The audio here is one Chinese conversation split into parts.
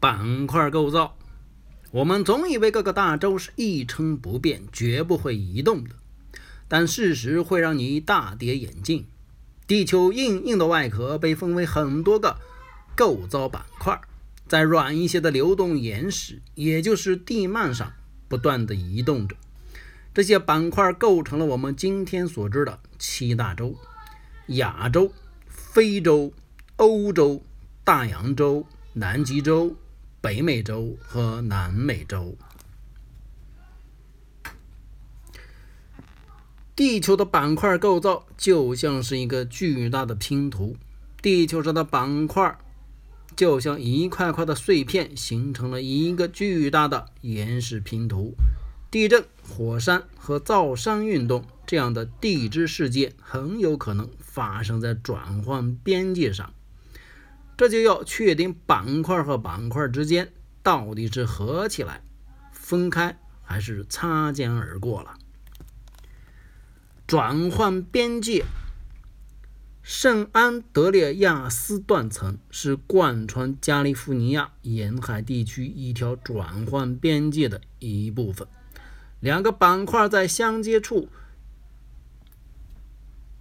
板块构造。我们总以为各个大洲是一成不变，绝不会移动的，但事实会让你大跌眼镜。地球硬硬的外壳被分为很多个构造板块，在软一些的流动岩石，也就是地幔上不断的移动着。这些板块构成了我们今天所知的七大洲：亚洲、非洲、欧洲、大洋洲、南极洲。北美洲和南美洲，地球的板块构造就像是一个巨大的拼图。地球上的板块就像一块块的碎片，形成了一个巨大的岩石拼图。地震、火山和造山运动这样的地质事件很有可能发生在转换边界上。这就要确定板块和板块之间到底是合起来、分开，还是擦肩而过了。转换边界，圣安德烈亚斯断层是贯穿加利福尼亚沿海地区一条转换边界的一部分。两个板块在相接处。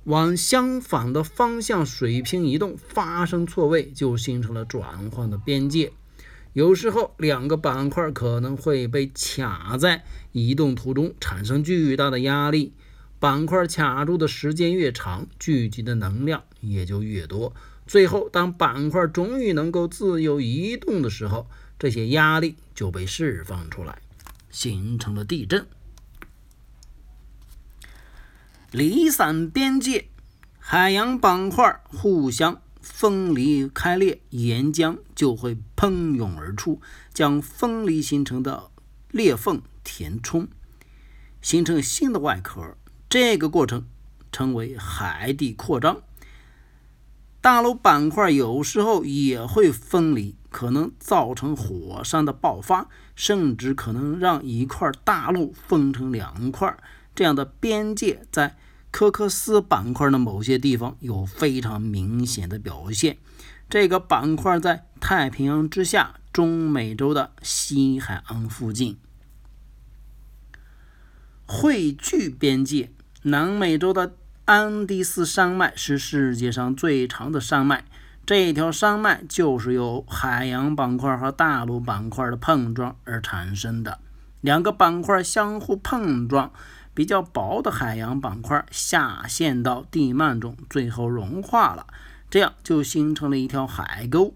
往相反的方向水平移动，发生错位就形成了转换的边界。有时候，两个板块可能会被卡在移动途中，产生巨大的压力。板块卡住的时间越长，聚集的能量也就越多。最后，当板块终于能够自由移动的时候，这些压力就被释放出来，形成了地震。离散边界，海洋板块互相分离开裂，岩浆就会喷涌而出，将分离形成的裂缝填充，形成新的外壳。这个过程称为海底扩张。大陆板块有时候也会分离，可能造成火山的爆发，甚至可能让一块大陆分成两块。这样的边界在科克斯板块的某些地方有非常明显的表现。这个板块在太平洋之下，中美洲的西海岸附近。汇聚边界，南美洲的安第斯山脉是世界上最长的山脉。这条山脉就是由海洋板块和大陆板块的碰撞而产生的。两个板块相互碰撞。比较薄的海洋板块下陷到地幔中，最后融化了，这样就形成了一条海沟；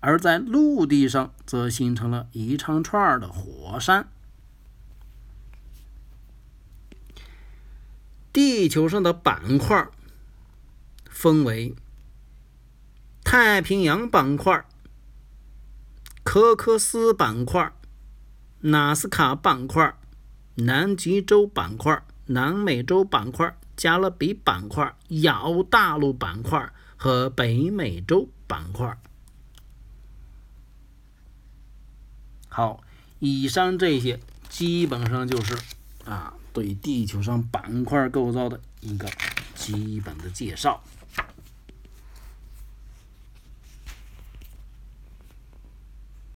而在陆地上则形成了一长串的火山。地球上的板块分为太平洋板块、科克斯板块、纳斯卡板块。南极洲板块、南美洲板块、加勒比板块、亚欧大陆板块和北美洲板块。好，以上这些基本上就是啊，对地球上板块构造的一个基本的介绍。